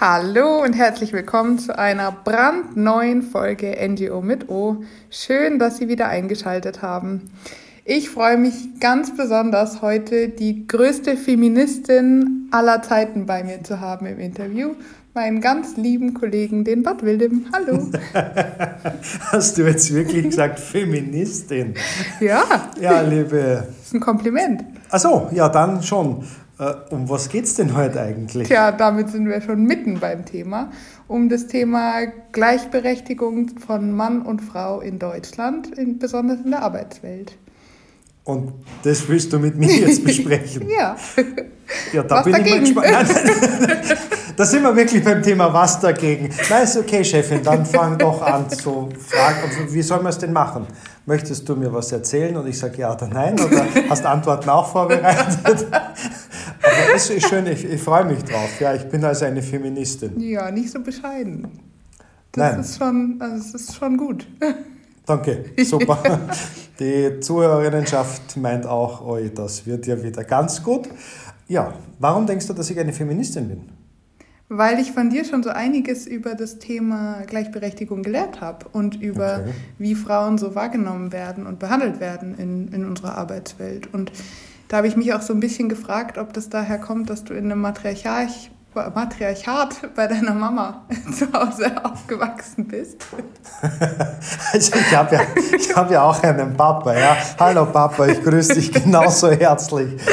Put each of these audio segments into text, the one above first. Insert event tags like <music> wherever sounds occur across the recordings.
Hallo und herzlich willkommen zu einer brandneuen Folge NGO mit O. Schön, dass Sie wieder eingeschaltet haben. Ich freue mich ganz besonders, heute die größte Feministin aller Zeiten bei mir zu haben im Interview. Meinen ganz lieben Kollegen, den Bad Wildem. Hallo. <laughs> Hast du jetzt wirklich gesagt Feministin? Ja. Ja, liebe. Das ist ein Kompliment. Ach so, ja, dann schon. Äh, um was geht es denn heute eigentlich? Tja, damit sind wir schon mitten beim Thema. Um das Thema Gleichberechtigung von Mann und Frau in Deutschland, in, besonders in der Arbeitswelt. Und das willst du mit mir jetzt besprechen? <laughs> ja. Ja, da was bin dagegen? ich mal gespannt. da sind wir wirklich beim Thema Was dagegen. Na, ist okay, Chefin, dann fang doch an zu fragen, wie soll man es denn machen? Möchtest du mir was erzählen? Und ich sage ja oder nein, oder hast Antworten auch vorbereitet? Aber das ist schön, ich, ich freue mich drauf. Ja, ich bin also eine Feministin. Ja, nicht so bescheiden. Das Nein. ist schon, also es ist schon gut. <laughs> Danke, super. Die Zuhörerinnenschaft meint auch, oh, das wird ja wieder ganz gut. Ja, warum denkst du, dass ich eine Feministin bin? Weil ich von dir schon so einiges über das Thema Gleichberechtigung gelernt habe und über okay. wie Frauen so wahrgenommen werden und behandelt werden in, in unserer Arbeitswelt. Und da habe ich mich auch so ein bisschen gefragt, ob das daher kommt, dass du in einem Matriarchat, Matriarchat bei deiner Mama <laughs> zu Hause aufgewachsen bist. <laughs> Also ich habe ja, hab ja auch einen Papa, ja. Hallo Papa, ich grüße dich genauso herzlich. <laughs>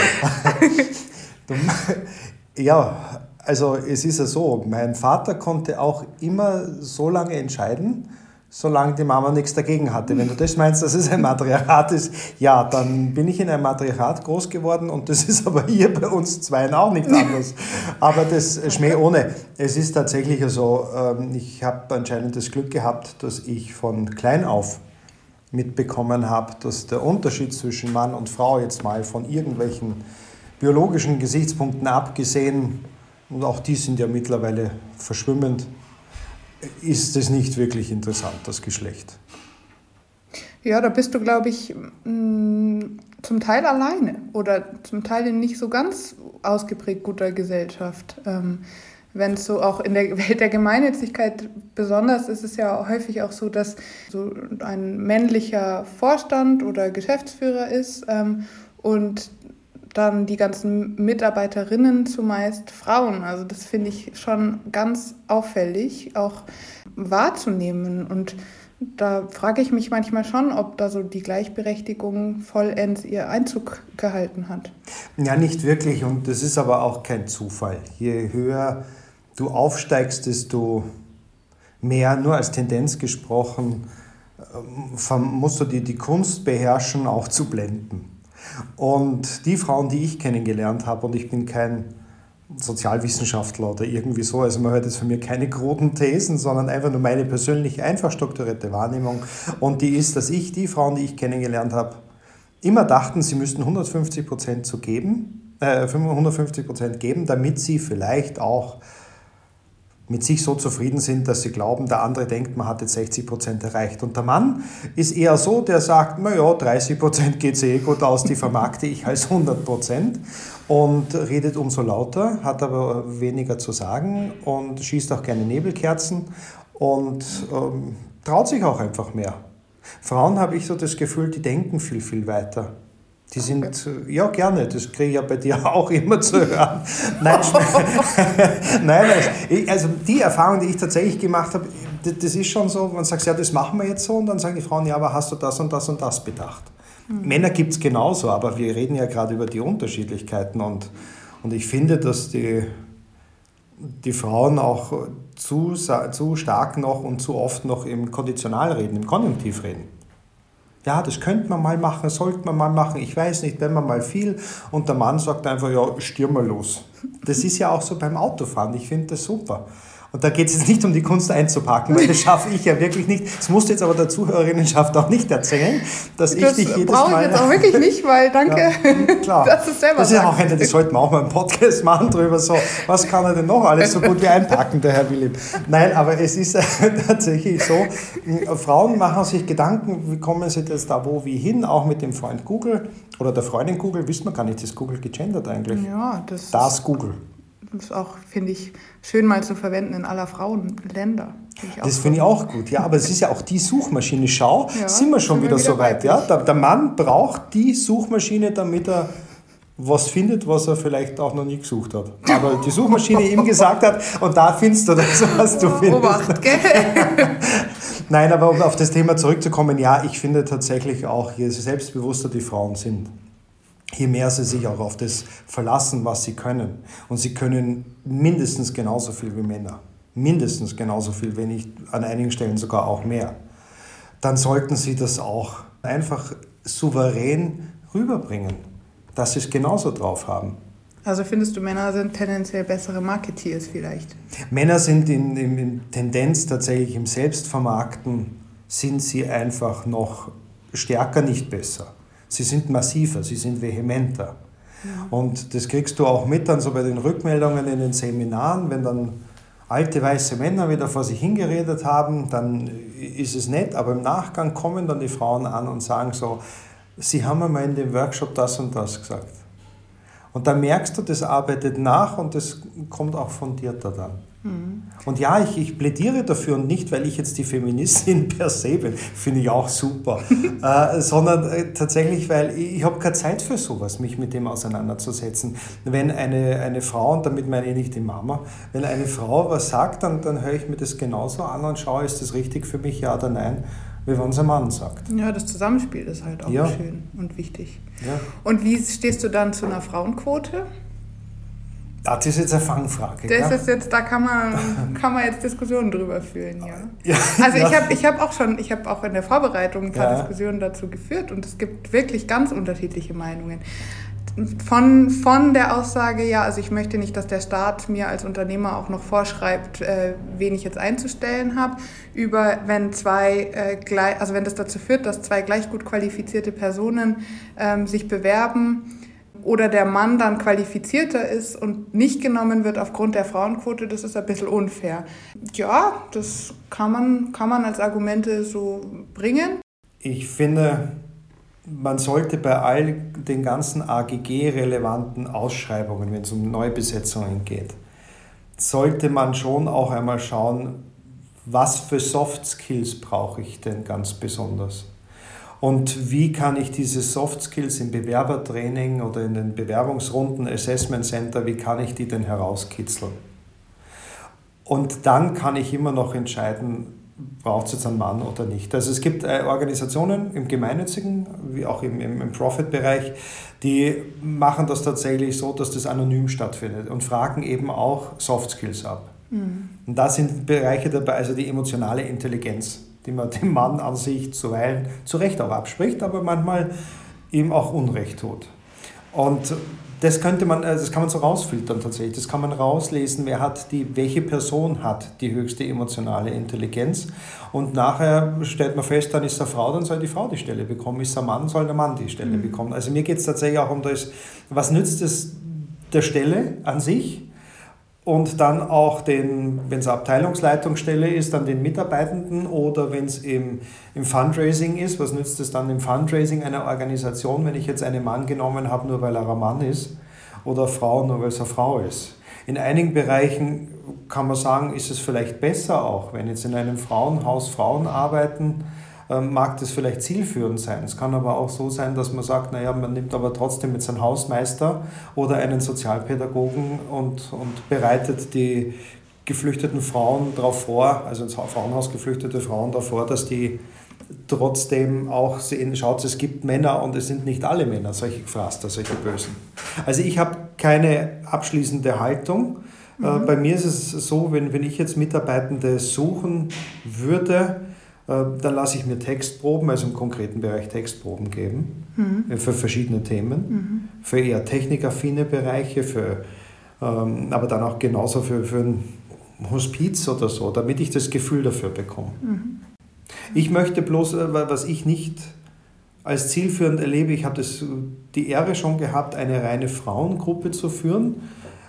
Ja, also es ist ja so, mein Vater konnte auch immer so lange entscheiden, solange die Mama nichts dagegen hatte. Wenn du das meinst, dass es ein Matriarchat ist, ja, dann bin ich in einem Matriarchat groß geworden und das ist aber hier bei uns Zweien auch nicht anders. Aber das Schmäh ohne. Es ist tatsächlich so, ähm, ich habe anscheinend das Glück gehabt, dass ich von klein auf mitbekommen habe, dass der Unterschied zwischen Mann und Frau jetzt mal von irgendwelchen biologischen Gesichtspunkten abgesehen, und auch die sind ja mittlerweile verschwimmend, ist es nicht wirklich interessant, das Geschlecht. Ja, da bist du, glaube ich, mm, zum Teil alleine oder zum Teil in nicht so ganz ausgeprägt guter Gesellschaft. Ähm, Wenn es so auch in der <laughs> Welt der Gemeinnützigkeit besonders ist, ist es ja häufig auch so, dass so ein männlicher Vorstand oder Geschäftsführer ist ähm, und dann die ganzen Mitarbeiterinnen zumeist Frauen. Also das finde ich schon ganz auffällig, auch wahrzunehmen. Und da frage ich mich manchmal schon, ob da so die Gleichberechtigung vollends ihr Einzug gehalten hat. Ja, nicht wirklich. Und das ist aber auch kein Zufall. Je höher du aufsteigst, desto mehr, nur als Tendenz gesprochen, ähm, musst du die, die Kunst beherrschen, auch zu blenden. Und die Frauen, die ich kennengelernt habe, und ich bin kein Sozialwissenschaftler oder irgendwie so, also man hört jetzt von mir keine kruden Thesen, sondern einfach nur meine persönliche, einfach strukturierte Wahrnehmung. Und die ist, dass ich, die Frauen, die ich kennengelernt habe, immer dachten, sie müssten 150 Prozent zu geben, äh, 150 Prozent geben, damit sie vielleicht auch mit sich so zufrieden sind, dass sie glauben, der andere denkt, man hat jetzt 60 Prozent erreicht. Und der Mann ist eher so, der sagt, naja, 30 Prozent <laughs> geht eh gut aus, die vermarkte ich als 100 Prozent und redet umso lauter, hat aber weniger zu sagen und schießt auch gerne Nebelkerzen und ähm, traut sich auch einfach mehr. Frauen habe ich so das Gefühl, die denken viel, viel weiter. Die sind, okay. ja gerne, das kriege ich ja bei dir <laughs> auch immer zu hören. Nein, <laughs> Nein also, also die Erfahrung, die ich tatsächlich gemacht habe, das ist schon so, man sagt, ja, das machen wir jetzt so und dann sagen die Frauen, ja, aber hast du das und das und das bedacht? Mhm. Männer gibt es genauso, aber wir reden ja gerade über die Unterschiedlichkeiten und, und ich finde, dass die, die Frauen auch zu, zu stark noch und zu oft noch im Konditional reden, im Konjunktiv reden ja, das könnte man mal machen, sollte man mal machen, ich weiß nicht, wenn man mal viel und der Mann sagt einfach, ja, stier mal los. Das ist ja auch so beim Autofahren, ich finde das super. Und da geht es jetzt nicht um die Kunst einzupacken, weil das schaffe ich ja wirklich nicht. Das musst du jetzt aber der Zuhörerinnenschaft auch nicht erzählen, dass das ich dich jedes Mal... Das brauche ich jetzt auch wirklich nicht, weil <laughs> danke, ja, klar. dass du selber Das ist auch eine, das sollten wir auch mal einen Podcast machen drüber, so, was kann er denn noch alles so gut wie einpacken, der Herr William. Nein, aber es ist <laughs> tatsächlich so, Frauen machen sich Gedanken, wie kommen sie jetzt da wo, wie hin, auch mit dem Freund Google oder der Freundin Google, wissen wir gar nicht, ist Google gegendert eigentlich? Ja, das... Das Google. Ist auch, finde ich, schön mal zu verwenden in aller Frauenländer. Find das finde ich auch gut, ja, aber es ist ja auch die Suchmaschine. Schau, ja, sind wir schon wieder, wieder so weit. Ja? Der, der Mann braucht die Suchmaschine, damit er was findet, was er vielleicht auch noch nie gesucht hat. Aber die Suchmaschine ihm gesagt hat, und da findest du das, was du findest. Obacht, gell? <laughs> Nein, aber um auf das Thema zurückzukommen, ja, ich finde tatsächlich auch, je selbstbewusster die Frauen sind, je mehr sie sich auch auf das verlassen, was sie können. Und sie können mindestens genauso viel wie Männer. Mindestens genauso viel, wenn nicht an einigen Stellen sogar auch mehr. Dann sollten sie das auch einfach souverän rüberbringen dass sie es genauso drauf haben. Also findest du, Männer sind tendenziell bessere Marketeers vielleicht? Männer sind in, in, in Tendenz tatsächlich im Selbstvermarkten, sind sie einfach noch stärker, nicht besser. Sie sind massiver, sie sind vehementer. Und das kriegst du auch mit dann so bei den Rückmeldungen in den Seminaren, wenn dann alte weiße Männer wieder vor sich hingeredet haben, dann ist es nett, aber im Nachgang kommen dann die Frauen an und sagen so, Sie haben einmal in dem Workshop das und das gesagt. Und da merkst du, das arbeitet nach und das kommt auch fundierter dann. Mhm. Und ja, ich, ich plädiere dafür und nicht, weil ich jetzt die Feministin <laughs> per se bin, finde ich auch super, <laughs> äh, sondern äh, tatsächlich, weil ich, ich habe keine Zeit für sowas, mich mit dem auseinanderzusetzen. Wenn eine, eine Frau, und damit meine ich nicht die Mama, wenn eine Frau was sagt, dann, dann höre ich mir das genauso an und schaue, ist das richtig für mich, ja oder nein wie wenn es ein Mann sagt. Ja, das Zusammenspiel ist halt auch ja. schön und wichtig. Ja. Und wie stehst du dann zu einer Frauenquote? Das ist jetzt eine Fangfrage. Das ist jetzt, da kann man, kann man jetzt Diskussionen drüber führen, ja. ja also ja. ich habe ich hab auch schon, ich habe auch in der Vorbereitung ein paar. Diskussionen dazu geführt und es gibt wirklich ganz unterschiedliche Meinungen von, von der Aussage, ja, also ich möchte nicht, dass der Staat mir als Unternehmer auch noch vorschreibt, äh, wen ich jetzt einzustellen habe, über wenn zwei, äh, gleich, also wenn das dazu führt, dass zwei gleich gut qualifizierte Personen ähm, sich bewerben oder der Mann dann qualifizierter ist und nicht genommen wird aufgrund der Frauenquote, das ist ein bisschen unfair. Ja, das kann man, kann man als Argumente so bringen. Ich finde, man sollte bei all den ganzen AGG-relevanten Ausschreibungen, wenn es um Neubesetzungen geht, sollte man schon auch einmal schauen, was für Soft Skills brauche ich denn ganz besonders? Und wie kann ich diese Soft Skills im Bewerbertraining oder in den Bewerbungsrunden, Assessment Center, wie kann ich die denn herauskitzeln? Und dann kann ich immer noch entscheiden, braucht es jetzt einen Mann oder nicht. Also es gibt äh, Organisationen im Gemeinnützigen, wie auch im, im, im Profit-Bereich, die machen das tatsächlich so, dass das anonym stattfindet und fragen eben auch Soft Skills ab. Mhm. Und da sind Bereiche dabei, also die emotionale Intelligenz, die man dem Mann an sich zuweilen zu Recht auch abspricht, aber manchmal ihm auch Unrecht tut. Und das könnte man, äh, das kann man so rausfiltern tatsächlich. Das kann man rauslesen, wer hat die, welche Person hat die höchste emotionale Intelligenz. Und nachher stellt man fest, dann ist eine Frau, dann soll die Frau die Stelle bekommen. Ist ein Mann, soll der Mann die Stelle mhm. bekommen. Also mir geht es tatsächlich auch um das, was nützt es der Stelle an sich? Und dann auch den, wenn es Abteilungsleitungsstelle ist, dann den Mitarbeitenden oder wenn es im, im Fundraising ist, was nützt es dann im Fundraising einer Organisation, wenn ich jetzt einen Mann genommen habe, nur weil er ein Mann ist oder Frau, nur weil es eine Frau ist. In einigen Bereichen kann man sagen, ist es vielleicht besser auch, wenn jetzt in einem Frauenhaus Frauen arbeiten, mag das vielleicht zielführend sein. Es kann aber auch so sein, dass man sagt, naja, man nimmt aber trotzdem jetzt einen Hausmeister oder einen Sozialpädagogen und, und bereitet die geflüchteten Frauen darauf vor, also ins Frauenhaus geflüchtete Frauen darauf vor, dass die trotzdem auch sehen, schaut, es gibt Männer und es sind nicht alle Männer, solche Gefraster, solche Bösen. Also ich habe keine abschließende Haltung. Äh, mhm. Bei mir ist es so, wenn, wenn ich jetzt Mitarbeitende suchen würde, dann lasse ich mir Textproben, also im konkreten Bereich Textproben geben, mhm. Äh, für verschiedene Themen, mhm. für eher technikaffine Bereiche, für, ähm, aber dann auch genauso für, für ein Hospiz oder so, damit ich das Gefühl dafür bekomme. Mhm. Ich möchte bloß, äh, was ich nicht als zielführend erlebe, ich habe die Ehre schon gehabt, eine reine Frauengruppe zu führen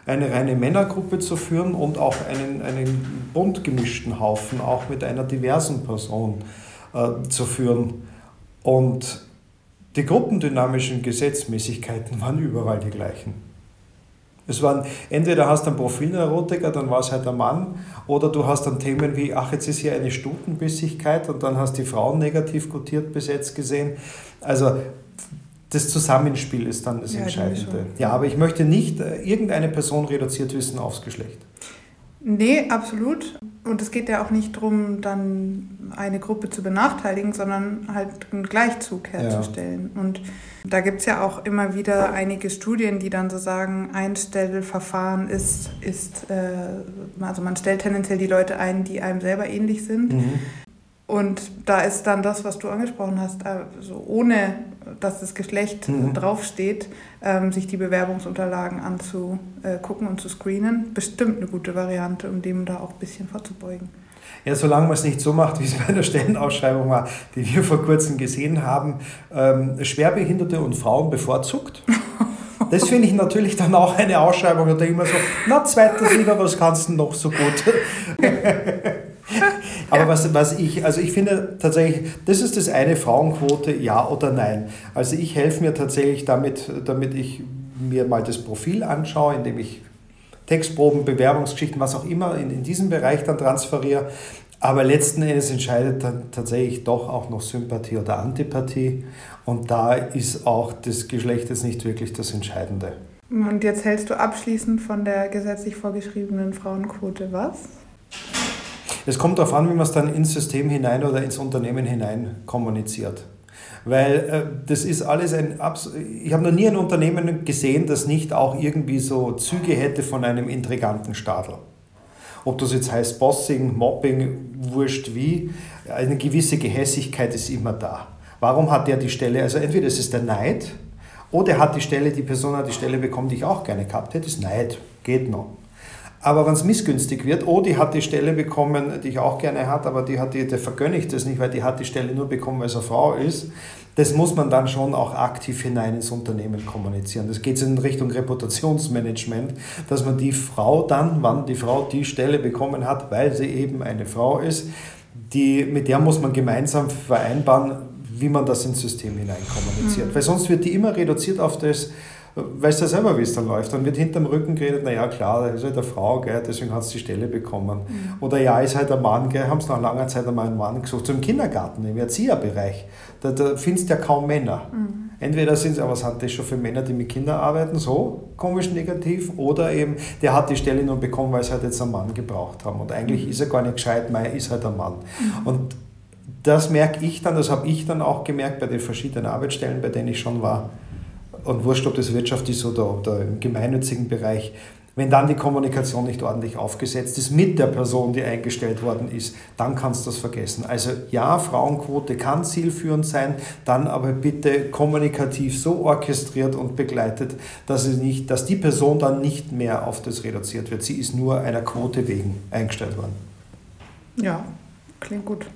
eine reine Männergruppe zu führen und auch einen, einen bunt gemischten Haufen, auch mit einer diversen Person äh, zu führen. Und die gruppendynamischen Gesetzmäßigkeiten waren überall die gleichen. Es waren, entweder hast du einen Profilneurotiker, dann war es halt ein Mann, oder du hast dann Themen wie, ach, jetzt ist hier eine Stutenbissigkeit und dann hast die Frauen negativ kotiert jetzt gesehen. Also das Zusammenspiel ist dann das ja, Entscheidende. Ja, aber ich möchte nicht äh, irgendeine Person reduziert wissen aufs Geschlecht. Nee, absolut. Und es geht ja auch nicht darum, dann eine Gruppe zu benachteiligen, sondern halt einen Gleichzug herzustellen. Ja. Und da gibt es ja auch immer wieder einige Studien, die dann so sagen, Einstellverfahren ist, ist äh, also man stellt tendenziell die Leute ein, die einem selber ähnlich sind. Mhm. Und da ist dann das, was du angesprochen hast, also ohne dass das Geschlecht mhm. draufsteht, ähm, sich die Bewerbungsunterlagen anzugucken und zu screenen, bestimmt eine gute Variante, um dem da auch ein bisschen vorzubeugen. Ja, solange man es nicht so macht, wie es bei der Stellenausschreibung war, die wir vor kurzem gesehen haben, ähm, Schwerbehinderte und Frauen bevorzugt. Das finde ich natürlich dann auch eine Ausschreibung, da denke ich mir so, na, zweiter Sieger, was kannst du noch so gut? <laughs> Aber ja. was, was ich, also ich finde tatsächlich, das ist das eine, Frauenquote, ja oder nein. Also ich helfe mir tatsächlich damit, damit ich mir mal das Profil anschaue, indem ich Textproben, Bewerbungsgeschichten, was auch immer in, in diesem Bereich dann transferiere. Aber letzten Endes entscheidet dann tatsächlich doch auch noch Sympathie oder Antipathie. Und da ist auch das Geschlecht jetzt nicht wirklich das Entscheidende. Und jetzt hältst du abschließend von der gesetzlich vorgeschriebenen Frauenquote was? Es kommt darauf an, wie man es dann ins System hinein oder ins Unternehmen hinein kommuniziert. Weil äh, das ist alles ein. Abs ich habe noch nie ein Unternehmen gesehen, das nicht auch irgendwie so Züge hätte von einem intriganten Stadel. Ob das jetzt heißt Bossing, Mobbing, wurscht wie, eine gewisse Gehässigkeit ist immer da. Warum hat der die Stelle? Also entweder es ist der Neid, oder er hat die Stelle, die Person hat die Stelle bekommen, die ich auch gerne gehabt hätte, ist Neid, geht noch. Aber wenn es missgünstig wird, oh, die hat die Stelle bekommen, die ich auch gerne hat, aber die hat die, der vergönne ich das nicht, weil die hat die Stelle nur bekommen, weil sie eine Frau ist. Das muss man dann schon auch aktiv hinein ins Unternehmen kommunizieren. Das geht in Richtung Reputationsmanagement, dass man die Frau dann, wann die Frau die Stelle bekommen hat, weil sie eben eine Frau ist, die, mit der muss man gemeinsam vereinbaren, wie man das ins System hinein kommuniziert. Mhm. Weil sonst wird die immer reduziert auf das, weißt du ja selber, wie es dann läuft. Dann wird hinterm Rücken geredet, naja klar, da ist halt eine Frau, gell, deswegen hat sie die Stelle bekommen. Mhm. Oder ja, ist halt ein Mann, gell, haben es nach langer Zeit einmal einen Mann gesucht. So im Kindergarten, im Erzieherbereich, da, da findest du ja kaum Männer. Mhm. Entweder sind es, aber was hat das schon für Männer, die mit Kindern arbeiten, so komisch negativ, oder eben, der hat die Stelle nur bekommen, weil sie halt jetzt einen Mann gebraucht haben. Und eigentlich mhm. ist er gar nicht gescheit, Meier ist halt ein Mann. Mhm. Und das merke ich dann, das habe ich dann auch gemerkt bei den verschiedenen Arbeitsstellen, bei denen ich schon war und wurscht, ob das Wirtschaft ist oder, oder im gemeinnützigen Bereich, wenn dann die Kommunikation nicht ordentlich aufgesetzt ist mit der Person, die eingestellt worden ist, dann kannst du das vergessen. Also ja, Frauenquote kann zielführend sein, dann aber bitte kommunikativ so orchestriert und begleitet, dass, es nicht, dass die Person dann nicht mehr auf das reduziert wird. Sie ist nur einer Quote wegen eingestellt worden. Ja, klingt gut.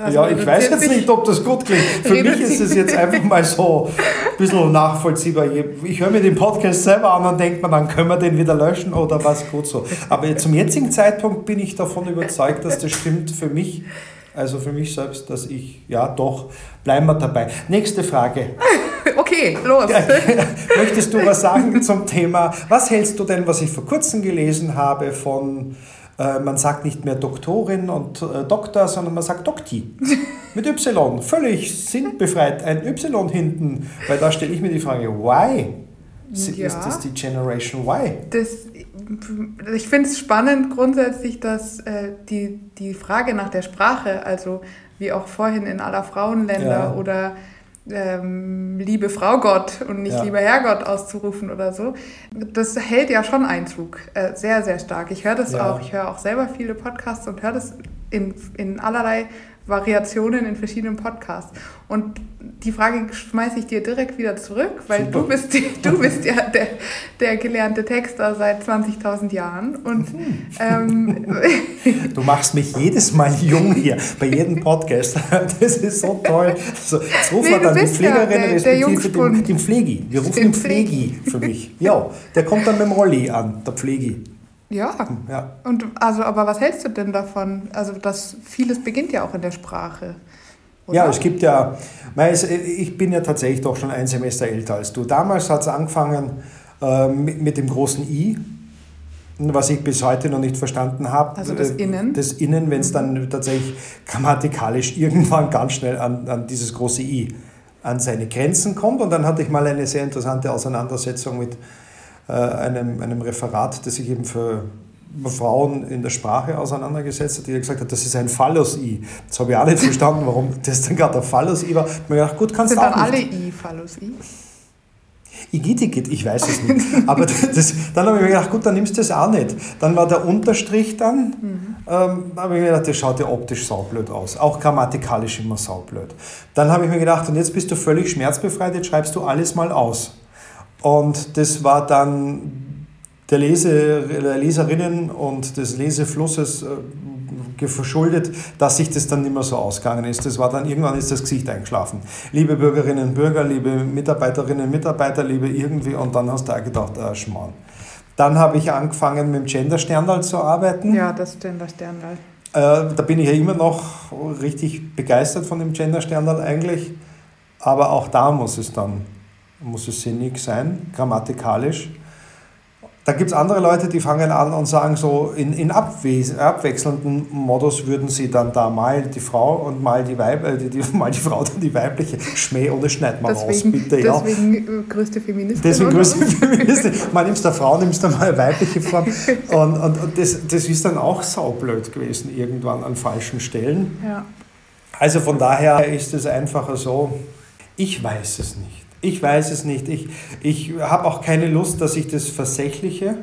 Also ja, ich weiß jetzt nicht, ob das gut klingt. Für mich ist es jetzt einfach mal so ein bisschen nachvollziehbar. Ich höre mir den Podcast selber an und denke mir, dann können wir den wieder löschen oder was gut so. Aber zum jetzigen Zeitpunkt bin ich davon überzeugt, dass das stimmt für mich. Also für mich selbst, dass ich, ja doch, bleiben wir dabei. Nächste Frage. <laughs> Okay, los. <laughs> Möchtest du was sagen zum Thema? Was hältst du denn, was ich vor kurzem gelesen habe, von äh, man sagt nicht mehr Doktorin und äh, Doktor, sondern man sagt Dokti. <laughs> Mit Y. Völlig sinnbefreit. Ein Y hinten. Weil da stelle ich mir die Frage, why? Ja. Ist das die Generation Y? Das, ich finde es spannend grundsätzlich, dass äh, die, die Frage nach der Sprache, also wie auch vorhin in aller Frauenländer ja. oder ähm, liebe Frau Gott und nicht ja. lieber Herrgott auszurufen oder so. Das hält ja schon Einzug, äh, sehr, sehr stark. Ich höre das ja. auch, ich höre auch selber viele Podcasts und höre das in, in allerlei Variationen in verschiedenen Podcasts. Und die Frage schmeiße ich dir direkt wieder zurück, weil Super. du bist, du bist ja der, der gelernte Texter seit 20.000 Jahren. Und, mhm. ähm, <laughs> du machst mich jedes Mal jung hier, bei jedem Podcast. Das ist so toll. So, jetzt rufen nee, wir dann die Pflegerin, ja der, respektive der den, den Pflegi. Wir rufen den Pflegi für mich. Ja, der kommt dann mit dem Rolli an, der Pflegi. Ja. ja. Und also, aber was hältst du denn davon? Also, das vieles beginnt ja auch in der Sprache. Oder? Ja, es gibt ja, ich bin ja tatsächlich doch schon ein Semester älter als du. Damals hat es angefangen, äh, mit, mit dem großen I was ich bis heute noch nicht verstanden habe. Also das äh, Innen? Das Innen, wenn es dann tatsächlich grammatikalisch irgendwann ganz schnell an, an dieses große I, an seine Grenzen kommt. Und dann hatte ich mal eine sehr interessante Auseinandersetzung mit äh, einem, einem Referat, das sich eben für Frauen in der Sprache auseinandergesetzt hat, die gesagt hat, das ist ein Phallus-I. Das habe ich auch nicht verstanden, warum das dann gerade ein Phallus-I war. Ich habe mir gedacht, gut, kannst du auch dann alle I Phallus-I? Igitigit, ich weiß es nicht. Aber das, dann habe ich mir gedacht, gut, dann nimmst du das auch nicht. Dann war der Unterstrich dann, mhm. ähm, habe ich mir gedacht, das schaut ja optisch saublöd aus. Auch grammatikalisch immer saublöd. Dann habe ich mir gedacht, und jetzt bist du völlig schmerzbefreit, jetzt schreibst du alles mal aus. Und das war dann der, Lese, der Leserinnen und des Leseflusses äh, verschuldet, dass sich das dann nicht mehr so ausgegangen ist. Das war dann irgendwann ist das Gesicht eingeschlafen. Liebe Bürgerinnen und Bürger, liebe Mitarbeiterinnen und Mitarbeiter, liebe irgendwie, und dann hast du auch gedacht, ah, Schmarrn. Dann habe ich angefangen mit dem Gender Sterndal zu arbeiten. Ja, das Gender Sterndal. Äh, da bin ich ja immer noch richtig begeistert von dem Gender Sterndal eigentlich. Aber auch da muss es dann, muss es sinnig sein, grammatikalisch. Da gibt es andere Leute, die fangen an und sagen so, in, in abwechselnden Modus würden sie dann da mal die Frau und mal die, Weib, äh, die, die, <laughs> mal die Frau, dann die weibliche. Schmäh ohne schneid mal raus, bitte. Ja. Deswegen äh, größte Feministin. Deswegen größte Feministin. Man nimmst der Frau, nimmst du mal weibliche Form. <laughs> Und, und, und das, das ist dann auch saublöd gewesen, irgendwann an falschen Stellen. Ja. Also von daher ist es einfacher so, ich weiß es nicht. Ich weiß es nicht. Ich, ich habe auch keine Lust, dass ich das versächliche,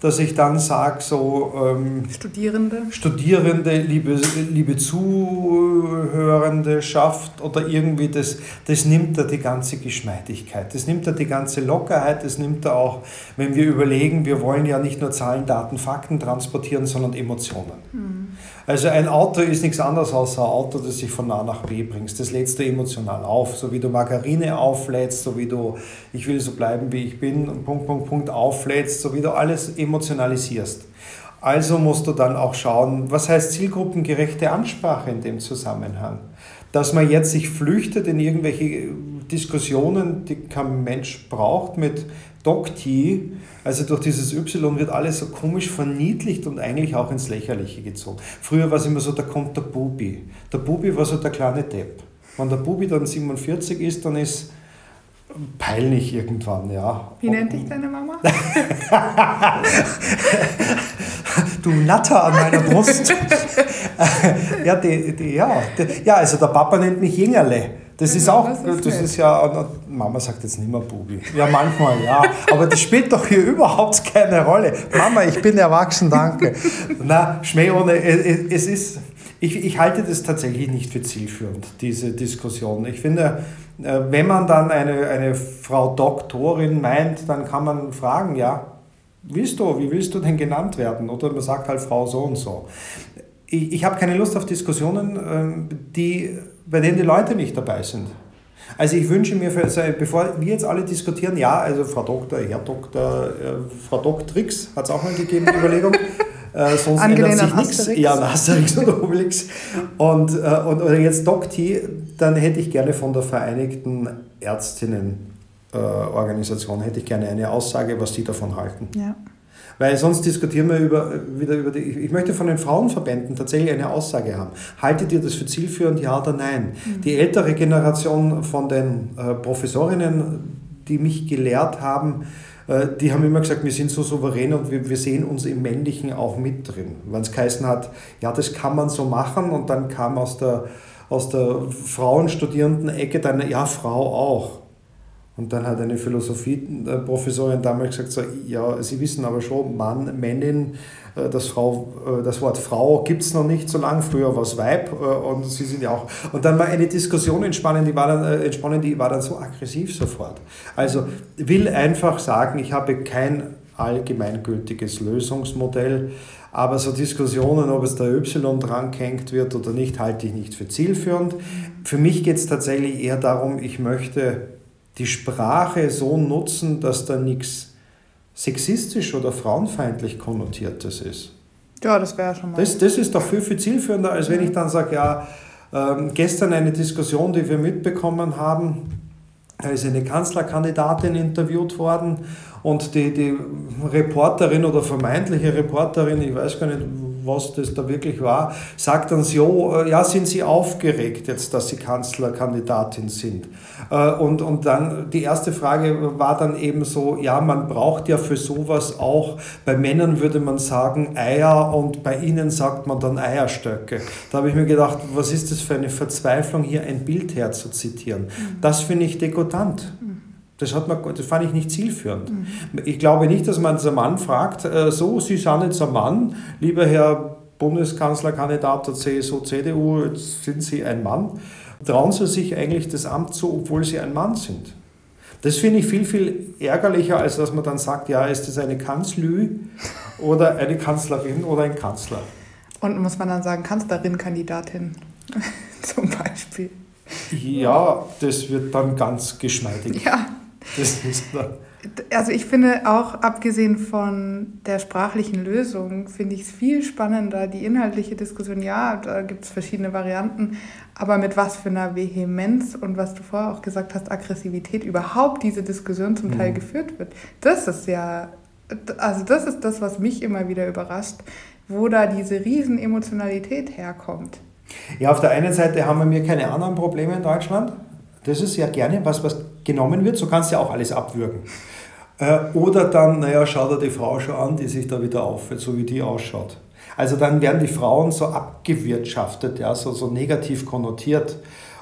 dass ich dann sage, so. Ähm, Studierende. Studierende, liebe, liebe Zuhörende, schafft oder irgendwie, das, das nimmt da die ganze Geschmeidigkeit, das nimmt da die ganze Lockerheit, das nimmt da auch, wenn wir überlegen, wir wollen ja nicht nur Zahlen, Daten, Fakten transportieren, sondern Emotionen. Mhm. Also ein Auto ist nichts anderes als ein Auto, das sich von A nach B bringst. Das lädst du emotional auf. So wie du Margarine auflädst, so wie du ich will so bleiben, wie ich bin, Punkt, Punkt, Punkt auflädst, so wie du alles emotionalisierst. Also musst du dann auch schauen, was heißt zielgruppengerechte Ansprache in dem Zusammenhang. Dass man jetzt sich flüchtet in irgendwelche Diskussionen, die kein Mensch braucht, mit Dokti, also durch dieses Y wird alles so komisch verniedlicht und eigentlich auch ins Lächerliche gezogen. Früher war es immer so, da kommt der Bubi. Der Bubi war so der kleine Depp. Wenn der Bubi dann 47 ist, dann ist peinlich irgendwann, ja. Wie nennt dich deine Mama? <laughs> du Natter an meiner Brust. <laughs> ja, die, die, ja, die, ja, also der Papa nennt mich Jingerle. Das ist auch, das ist, das ist ja, Mama sagt jetzt nicht mehr Bubi. Ja, manchmal, ja. Aber das spielt doch hier überhaupt keine Rolle. Mama, ich bin erwachsen, danke. Na, Schmäh ohne, es ist, ich, ich halte das tatsächlich nicht für zielführend, diese Diskussion. Ich finde, wenn man dann eine, eine Frau Doktorin meint, dann kann man fragen, ja, willst du, wie willst du denn genannt werden? Oder man sagt halt Frau so und so. Ich, ich habe keine Lust auf Diskussionen, ähm, die bei denen die Leute nicht dabei sind. Also ich wünsche mir, für, bevor wir jetzt alle diskutieren, ja, also Frau Doktor, Herr Doktor, äh, Frau Doktrix hat es auch mal gegeben, die Überlegung. <laughs> Äh, sonst Angelehnt ändert sich nichts. Ja, an Asterix und Obelix. Und, äh, und oder jetzt Dokti, dann hätte ich gerne von der Vereinigten Ärztinnenorganisation, äh, hätte ich gerne eine Aussage, was die davon halten. Ja. Weil sonst diskutieren wir über, wieder über die. Ich möchte von den Frauenverbänden tatsächlich eine Aussage haben. Haltet ihr das für zielführend, ja oder nein? Mhm. Die ältere Generation von den äh, Professorinnen, die mich gelehrt haben, die haben immer gesagt, wir sind so souverän und wir, wir sehen uns im Männlichen auch mit drin. Wenn es geheißen hat, ja, das kann man so machen und dann kam aus der, aus der Frauenstudierenden-Ecke dann, ja, Frau auch. Und dann hat eine Philosophieprofessorin damals gesagt, so, ja, Sie wissen aber schon, Mann, Männin, äh, das, Frau, äh, das Wort Frau gibt es noch nicht so lange, früher war es Weib äh, und Sie sind ja auch. Und dann war eine Diskussion entspannen, die war dann, entspannen, die war dann so aggressiv sofort. Also will einfach sagen, ich habe kein allgemeingültiges Lösungsmodell, aber so Diskussionen, ob es da Y dran gehängt wird oder nicht, halte ich nicht für zielführend. Für mich geht es tatsächlich eher darum, ich möchte die Sprache so nutzen, dass da nichts sexistisch oder frauenfeindlich konnotiertes ist. Ja, das wäre schon mal. Das, das ist doch viel, viel zielführender, als wenn ich dann sage, ja, ähm, gestern eine Diskussion, die wir mitbekommen haben, Da ist eine Kanzlerkandidatin interviewt worden und die, die Reporterin oder vermeintliche Reporterin, ich weiß gar nicht, was das da wirklich war, sagt dann so, äh, ja, sind Sie aufgeregt jetzt, dass Sie Kanzlerkandidatin sind? Äh, und, und dann die erste Frage war dann eben so, ja, man braucht ja für sowas auch, bei Männern würde man sagen Eier und bei ihnen sagt man dann Eierstöcke. Da habe ich mir gedacht, was ist das für eine Verzweiflung, hier ein Bild herzuzitieren? Mhm. Das finde ich dekotant. Das, hat man, das fand ich nicht zielführend. Mhm. Ich glaube nicht, dass man einen Mann fragt, äh, so, Sie sind jetzt ein Mann, lieber Herr Bundeskanzlerkandidat der CSU, CDU, jetzt sind Sie ein Mann. Trauen Sie sich eigentlich das Amt zu, obwohl Sie ein Mann sind? Das finde ich viel, viel ärgerlicher, als dass man dann sagt, ja, ist das eine Kanzlü oder eine Kanzlerin oder ein Kanzler. Und muss man dann sagen, Kanzlerin-Kandidatin <laughs> zum Beispiel. Ja, das wird dann ganz geschmeidig. Ja. Das ist dann also ich finde auch, abgesehen von der sprachlichen Lösung, finde ich es viel spannender, die inhaltliche Diskussion. Ja, da gibt es verschiedene Varianten, aber mit was für einer Vehemenz und was du vorher auch gesagt hast, Aggressivität überhaupt diese Diskussion zum Teil mhm. geführt wird. Das ist ja, also das ist das, was mich immer wieder überrascht, wo da diese Riesenemotionalität herkommt. Ja, auf der einen Seite haben wir keine anderen Probleme in Deutschland. Das ist ja gerne was, was genommen wird. So kannst du ja auch alles abwürgen. Äh, oder dann, naja, schau dir die Frau schon an, die sich da wieder auffällt, so wie die ausschaut. Also dann werden die Frauen so abgewirtschaftet, ja, so, so negativ konnotiert.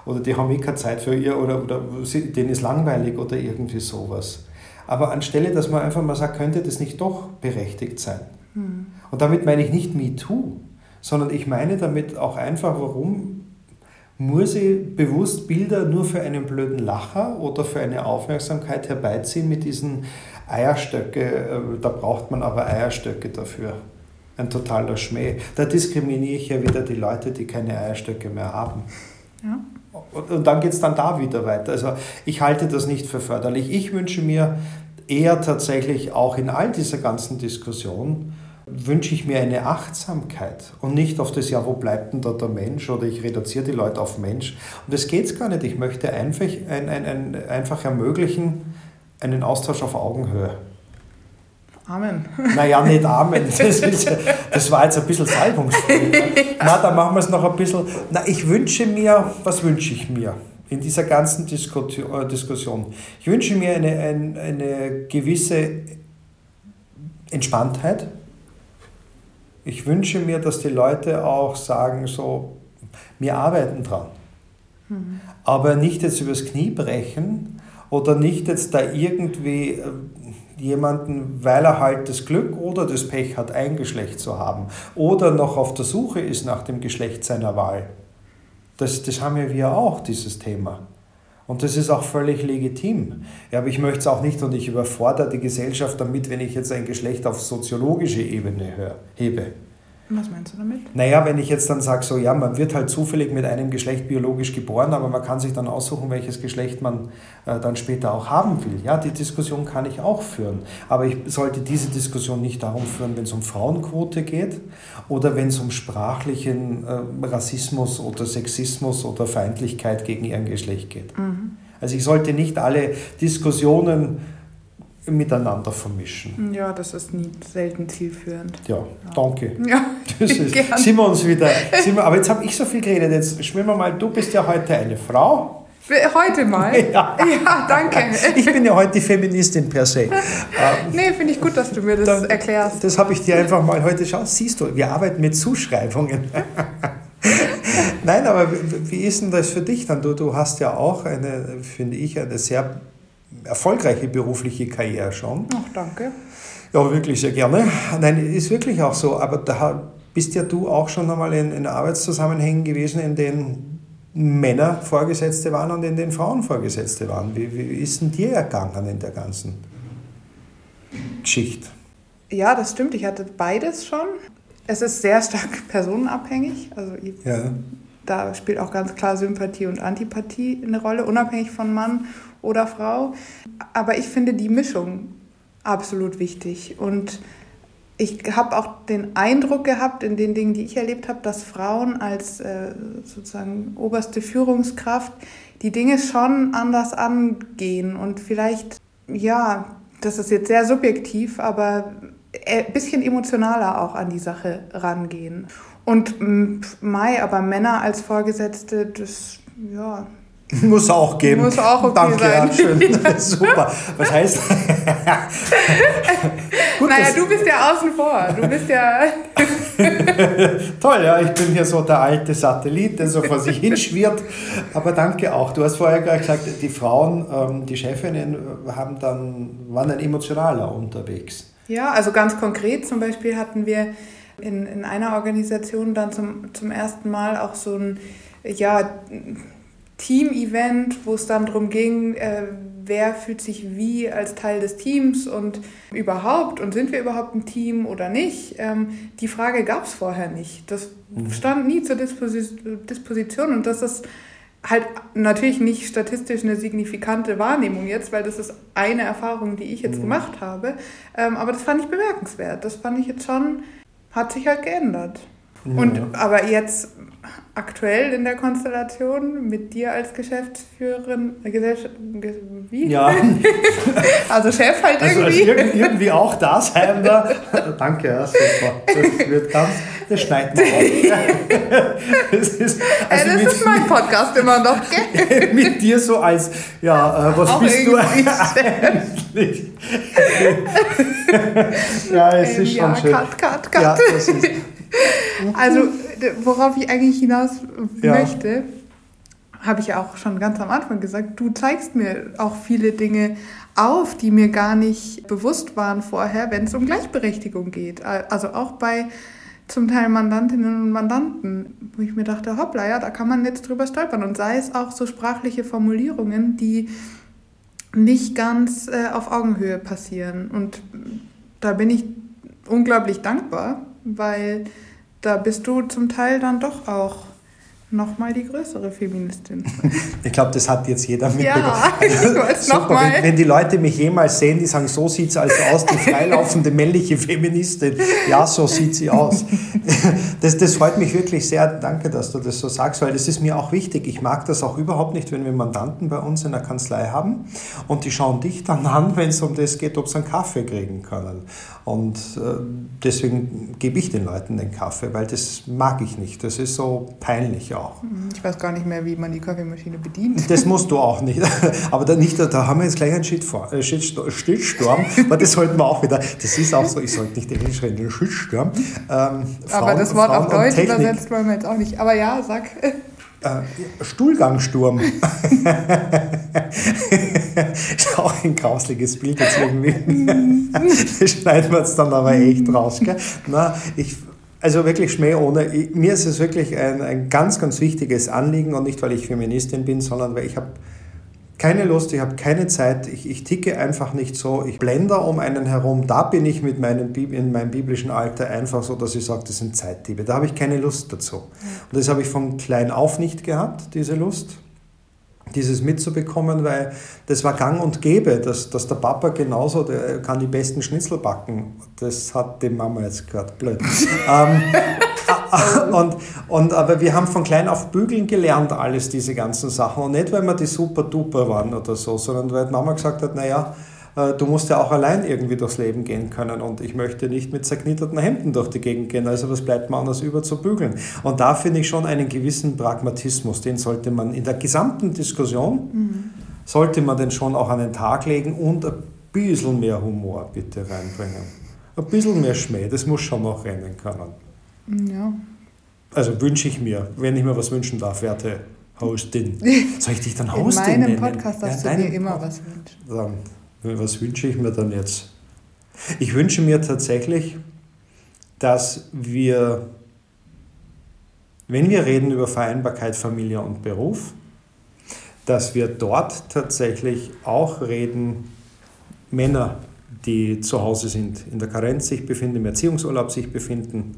Oder die haben eh keine Zeit für ihr oder, oder denen ist langweilig oder irgendwie sowas. Aber anstelle, dass man einfach mal sagt, könnte das nicht doch berechtigt sein? Mhm. Und damit meine ich nicht MeToo, sondern ich meine damit auch einfach, warum muss ich bewusst Bilder nur für einen blöden Lacher oder für eine Aufmerksamkeit herbeiziehen mit diesen Eierstöcke? Äh, da braucht man aber Eierstöcke dafür. Ein totaler Schmäh. Da diskriminiere ich ja wieder die Leute, die keine Eierstöcke mehr haben. Ja. Und dann geht es dann da wieder weiter. Also ich halte das nicht für förderlich. Ich wünsche mir eher tatsächlich auch in all dieser ganzen Diskussion, wünsche ich mir eine Achtsamkeit und nicht auf das, ja, wo bleibt denn da der Mensch oder ich reduziere die Leute auf Mensch. Und das geht es gar nicht. Ich möchte einfach, ein, ein, ein, einfach ermöglichen, einen Austausch auf Augenhöhe. Amen. Naja, nicht Amen. <laughs> Das, ist, das war jetzt ein bisschen salbungsvoll. ja. Na, da machen wir es noch ein bisschen. Na, ich wünsche mir, was wünsche ich mir in dieser ganzen äh, Diskussion? Ich wünsche mir eine, eine, eine gewisse Entspanntheit ich wünsche mir, dass die Leute auch sagen, so, wir arbeiten dran. Mhm. Aber nicht jetzt übers Knie brechen oder nicht jetzt da irgendwie äh, jemanden, weil er halt das Glück oder das Pech hat, ein Geschlecht zu haben oder noch auf der Suche ist nach dem Geschlecht seiner Wahl. Das, das haben ja wir auch, dieses Thema. Und das ist auch völlig legitim. Ja, aber ich möchte es auch nicht und ich überfordere die Gesellschaft damit, wenn ich jetzt ein Geschlecht auf soziologische Ebene hebe. Was meinst du damit? Naja, wenn ich jetzt dann sage, so ja, man wird halt zufällig mit einem Geschlecht biologisch geboren, aber man kann sich dann aussuchen, welches Geschlecht man äh, dann später auch haben will. Ja, die Diskussion kann ich auch führen. Aber ich sollte diese Diskussion nicht darum führen, wenn es um Frauenquote geht oder wenn es um sprachlichen äh, Rassismus oder Sexismus oder Feindlichkeit gegen ihren Geschlecht geht. Mhm. Also ich sollte nicht alle Diskussionen miteinander vermischen. Ja, das ist nie selten zielführend. Ja, danke. Ja, <laughs> das ist, sind wir uns wieder. Wir, aber jetzt habe ich so viel geredet. Jetzt schwimmen wir mal. Du bist ja heute eine Frau. Heute mal? <laughs> Ja. ja, danke. Ich bin ja heute die Feministin per se. <laughs> nee, finde ich gut, dass du mir das Dann, erklärst. Das habe ich dir einfach mal heute. Schau, siehst du, wir arbeiten mit Zuschreibungen. Nein, aber wie ist denn das für dich dann? Du, du hast ja auch eine, finde ich, eine sehr erfolgreiche berufliche Karriere schon. Ach, danke. Ja, wirklich sehr gerne. Nein, ist wirklich auch so. Aber da bist ja du auch schon einmal in, in Arbeitszusammenhängen gewesen, in denen Männer Vorgesetzte waren und in denen Frauen Vorgesetzte waren. Wie, wie ist denn dir ergangen in der ganzen Geschichte? Ja, das stimmt. Ich hatte beides schon. Es ist sehr stark <laughs> personenabhängig. Also ja. Da spielt auch ganz klar Sympathie und Antipathie eine Rolle, unabhängig von Mann oder Frau. Aber ich finde die Mischung absolut wichtig. Und ich habe auch den Eindruck gehabt in den Dingen, die ich erlebt habe, dass Frauen als äh, sozusagen oberste Führungskraft die Dinge schon anders angehen und vielleicht, ja, das ist jetzt sehr subjektiv, aber ein bisschen emotionaler auch an die Sache rangehen. Und Mai, aber Männer als Vorgesetzte, das, ja, muss auch geben. Muss auch okay Danke, sein. Ja, schön. <laughs> Super. Was heißt? <laughs> Gut, naja, du bist ja außen vor. Du bist ja. <laughs> Toll, ja, ich bin hier so der alte Satellit, der so vor sich hinschwirrt. Aber danke auch. Du hast vorher gerade gesagt, die Frauen, ähm, die Chefinnen haben dann, waren dann emotionaler unterwegs. Ja, also ganz konkret zum Beispiel hatten wir in, in einer Organisation dann zum, zum ersten Mal auch so ein, ja, Team-Event, wo es dann darum ging, äh, wer fühlt sich wie als Teil des Teams und überhaupt und sind wir überhaupt ein Team oder nicht. Ähm, die Frage gab es vorher nicht. Das mhm. stand nie zur Disposi Disposition und das ist halt natürlich nicht statistisch eine signifikante Wahrnehmung jetzt, weil das ist eine Erfahrung, die ich jetzt mhm. gemacht habe. Ähm, aber das fand ich bemerkenswert. Das fand ich jetzt schon, hat sich halt geändert. Ja. Und aber jetzt aktuell in der Konstellation mit dir als Geschäftsführerin, äh, Gesellschaft, wie? Ja. <laughs> also Chef halt also irgendwie. Also irgendwie auch da sein da. <laughs> Danke, ja, super. Das wird ganz, das schneidet man auf. <laughs> das ist, also ja, das mit, ist mein Podcast immer noch, gell? <laughs> mit dir so als, ja, äh, was auch bist du eigentlich? ja, es ist ähm, schon ja, schön. Cut, cut, cut. Ja, das ist, <laughs> also, worauf ich eigentlich hinaus ja. möchte, habe ich ja auch schon ganz am Anfang gesagt, du zeigst mir auch viele Dinge auf, die mir gar nicht bewusst waren vorher, wenn es um Gleichberechtigung geht. Also auch bei zum Teil Mandantinnen und Mandanten, wo ich mir dachte, hoppla, ja, da kann man jetzt drüber stolpern. Und sei es auch so sprachliche Formulierungen, die nicht ganz äh, auf Augenhöhe passieren. Und da bin ich unglaublich dankbar, weil da bist du zum Teil dann doch auch nochmal die größere Feministin. <laughs> Ich glaube, das hat jetzt jeder mitbekommen. Ja, <laughs> ich Super, wenn, wenn, die Leute mich jemals sehen, die sagen, so sieht sie also aus, die freilaufende männliche Feministin. Ja, so sieht sie aus. <laughs> Das, das freut mich wirklich sehr. Danke, dass du das so sagst, weil das ist mir auch wichtig. Ich mag das auch überhaupt nicht, wenn wir Mandanten bei uns in der Kanzlei haben und die schauen dich dann an, wenn es um das geht, ob sie einen Kaffee kriegen können. Und äh, deswegen gebe ich den Leuten den Kaffee, weil das mag ich nicht. Das ist so peinlich auch. Mhm, ich weiß gar nicht mehr, wie man die Kaffeemaschine bedient. Das musst du auch nicht. <laughs> Aber da, nicht, da haben wir jetzt gleich einen Shitstorm. Äh, Shitstorm. Aber das sollten wir auch wieder. Das ist auch so, ich sollte nicht Englisch reden, Shitstorm. Ähm, Aber das Wort Frauen auf Deutsch übersetzt wollen wir jetzt auch nicht. Aber ja, sag. Äh, Stuhlgangsturm. <laughs> <laughs> <laughs> ist auch ein grausliges Bild jetzt irgendwie. <laughs> schneiden wir jetzt dann aber echt raus. Gell? Na, ich, also wirklich Schmäh ohne. Ich, mir ist es wirklich ein, ein ganz, ganz wichtiges Anliegen und nicht, weil ich Feministin bin, sondern weil ich habe keine Lust, ich habe keine Zeit, ich, ich ticke einfach nicht so, ich blende um einen herum, da bin ich mit meinem, in meinem biblischen Alter einfach so, dass ich sage, das sind Zeitdiebe, da habe ich keine Lust dazu. Und das habe ich von klein auf nicht gehabt, diese Lust, dieses mitzubekommen, weil das war gang und gäbe, dass, dass der Papa genauso, der kann die besten Schnitzel backen, das hat die Mama jetzt gehört, blöd. <laughs> ähm, <laughs> und, und, aber wir haben von klein auf bügeln gelernt, alles diese ganzen Sachen. Und nicht, weil wir die super duper waren oder so, sondern weil Mama gesagt hat, naja, du musst ja auch allein irgendwie durchs Leben gehen können und ich möchte nicht mit zerknitterten Hemden durch die Gegend gehen, also was bleibt mir anders über zu bügeln. Und da finde ich schon einen gewissen Pragmatismus, den sollte man in der gesamten Diskussion, mhm. sollte man den schon auch an den Tag legen und ein bisschen mehr Humor bitte reinbringen. Ein bisschen mehr Schmäh, das muss schon noch rennen können. Ja. Also wünsche ich mir, wenn ich mir was wünschen darf, werte <laughs> Hostin. Soll ich dich dann Hostin nennen? In meinem Podcast darfst ja, du dir immer was wünschen. Dann, was wünsche ich mir dann jetzt? Ich wünsche mir tatsächlich, dass wir, wenn wir reden über Vereinbarkeit Familie und Beruf, dass wir dort tatsächlich auch reden, Männer die zu Hause sind, in der Karenz sich befinden, im Erziehungsurlaub sich befinden,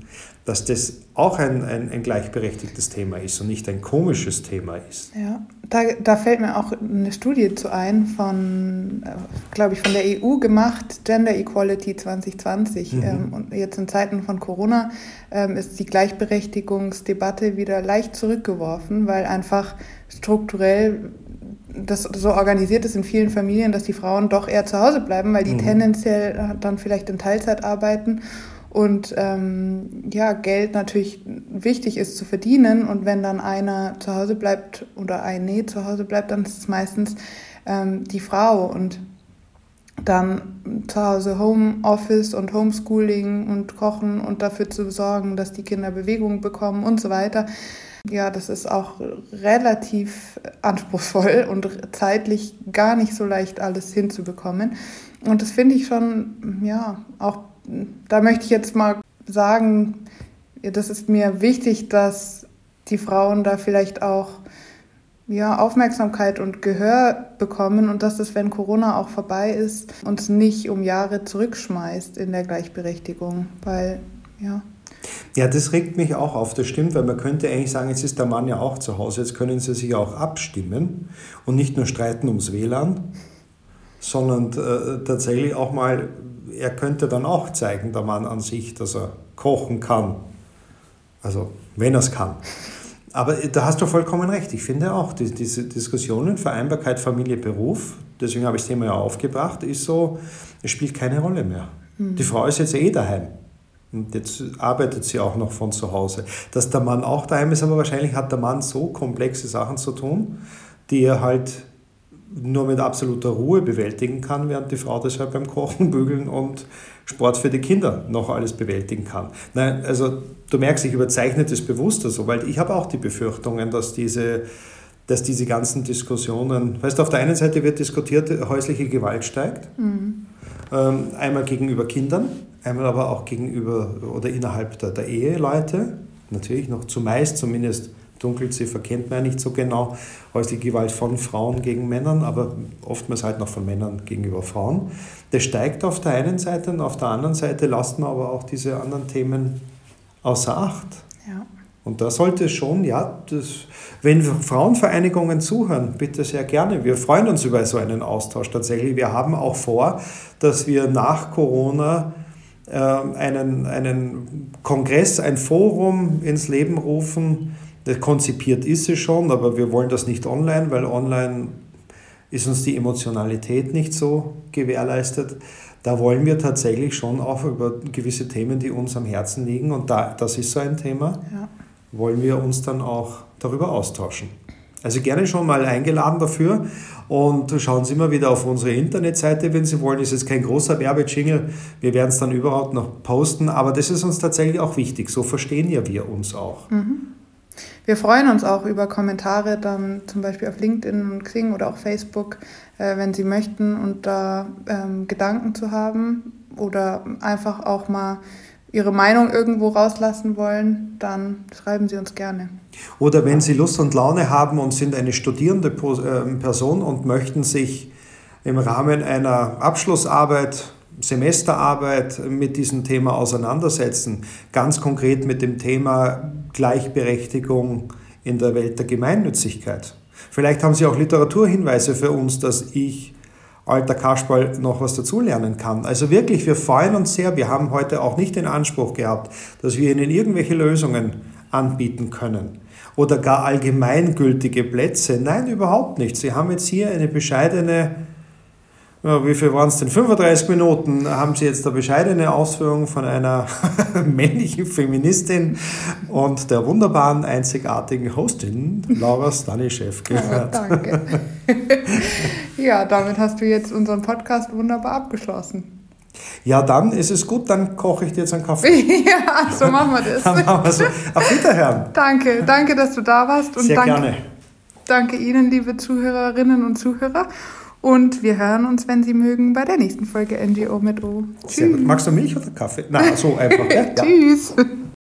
dass das auch ein, ein, ein, gleichberechtigtes Thema ist und nicht ein komisches Thema ist. Ja, da, da fällt mir auch eine Studie zu ein von, äh, glaube ich, von der EU gemacht, Gender Equality 2020. Mhm. Ähm, und jetzt in Zeiten von Corona ähm, ist die Gleichberechtigungsdebatte wieder leicht zurückgeworfen, weil einfach strukturell das so organisiert ist in vielen Familien, dass die Frauen doch eher zu Hause bleiben, weil die mhm. tendenziell dann vielleicht in Teilzeit arbeiten und ähm, ja, Geld natürlich wichtig ist zu verdienen. Und wenn dann einer zu Hause bleibt oder eine zu Hause bleibt, dann ist es meistens ähm, die Frau. Und dann zu Hause Homeoffice und Homeschooling und Kochen und dafür zu sorgen, dass die Kinder Bewegung bekommen und so weiter. Ja, das ist auch relativ anspruchsvoll und zeitlich gar nicht so leicht alles hinzubekommen. Und das finde ich schon, ja, auch da möchte ich jetzt mal sagen, das ist mir wichtig, dass die Frauen da vielleicht auch ja, Aufmerksamkeit und Gehör bekommen und dass es, wenn Corona auch vorbei ist, uns nicht um Jahre zurückschmeißt in der Gleichberechtigung, weil ja. Ja, das regt mich auch auf, das stimmt, weil man könnte eigentlich sagen, jetzt ist der Mann ja auch zu Hause, jetzt können sie sich auch abstimmen und nicht nur streiten ums WLAN, sondern äh, tatsächlich auch mal er könnte dann auch zeigen, der Mann an sich, dass er kochen kann. Also, wenn er es kann. Aber da hast du vollkommen recht. Ich finde auch, die, diese Diskussionen, Vereinbarkeit, Familie, Beruf, deswegen habe ich das Thema ja aufgebracht, ist so, es spielt keine Rolle mehr. Mhm. Die Frau ist jetzt eh daheim. Und jetzt arbeitet sie auch noch von zu Hause. Dass der Mann auch daheim ist, aber wahrscheinlich hat der Mann so komplexe Sachen zu tun, die er halt nur mit absoluter Ruhe bewältigen kann, während die Frau das halt beim Kochen, <laughs> Bügeln und Sport für die Kinder noch alles bewältigen kann. Nein, also du merkst, ich überzeichne das bewusster so, weil ich habe auch die Befürchtungen, dass diese, dass diese ganzen Diskussionen, weißt du, auf der einen Seite wird diskutiert, häusliche Gewalt steigt, mhm. ähm, einmal gegenüber Kindern, einmal aber auch gegenüber oder innerhalb der, der Eheleute, natürlich noch zumeist zumindest Dunkelziffer kennt man ja nicht so genau, häusliche Gewalt von Frauen gegen Männern, aber oftmals halt noch von Männern gegenüber Frauen. Das steigt auf der einen Seite und auf der anderen Seite lassen wir aber auch diese anderen Themen außer Acht. Ja. Und da sollte schon, ja, das, wenn Frauenvereinigungen zuhören, bitte sehr gerne. Wir freuen uns über so einen Austausch tatsächlich. Wir haben auch vor, dass wir nach Corona äh, einen, einen Kongress, ein Forum ins Leben rufen, konzipiert ist es schon, aber wir wollen das nicht online, weil online ist uns die Emotionalität nicht so gewährleistet. Da wollen wir tatsächlich schon auch über gewisse Themen, die uns am Herzen liegen, und da, das ist so ein Thema, ja. wollen wir uns dann auch darüber austauschen. Also gerne schon mal eingeladen dafür und schauen Sie mal wieder auf unsere Internetseite, wenn Sie wollen. Ist jetzt kein großer Werbejingle, wir werden es dann überhaupt noch posten, aber das ist uns tatsächlich auch wichtig. So verstehen ja wir uns auch. Mhm. Wir freuen uns auch über Kommentare dann zum Beispiel auf LinkedIn und Xing oder auch Facebook, äh, wenn Sie möchten und da ähm, Gedanken zu haben oder einfach auch mal Ihre Meinung irgendwo rauslassen wollen, dann schreiben Sie uns gerne. Oder wenn Sie Lust und Laune haben und sind eine studierende ähm, Person und möchten sich im Rahmen einer Abschlussarbeit Semesterarbeit mit diesem Thema auseinandersetzen, ganz konkret mit dem Thema Gleichberechtigung in der Welt der Gemeinnützigkeit. Vielleicht haben Sie auch Literaturhinweise für uns, dass ich, alter Kasperl, noch was dazulernen kann. Also wirklich, wir freuen uns sehr. Wir haben heute auch nicht den Anspruch gehabt, dass wir Ihnen irgendwelche Lösungen anbieten können oder gar allgemeingültige Plätze. Nein, überhaupt nicht. Sie haben jetzt hier eine bescheidene ja, wie viel waren es denn? 35 Minuten haben Sie jetzt eine bescheidene Ausführung von einer <laughs> männlichen Feministin und der wunderbaren, einzigartigen Hostin Laura Stanischew <laughs> gehört. Ja, danke. <laughs> ja, damit hast du jetzt unseren Podcast wunderbar abgeschlossen. Ja, dann ist es gut, dann koche ich dir jetzt einen Kaffee. ja, so machen wir das. dann machen wir so. Auf Wiederhören. Danke, danke, dass du da warst. Und Sehr danke, gerne. Danke Ihnen, liebe Zuhörerinnen und Zuhörer. Und wir hören uns, wenn Sie mögen, bei der nächsten Folge NGO mit O. Tschüss. Magst du Milch oder Kaffee? Na, so einfach. Ja? <laughs> Tschüss.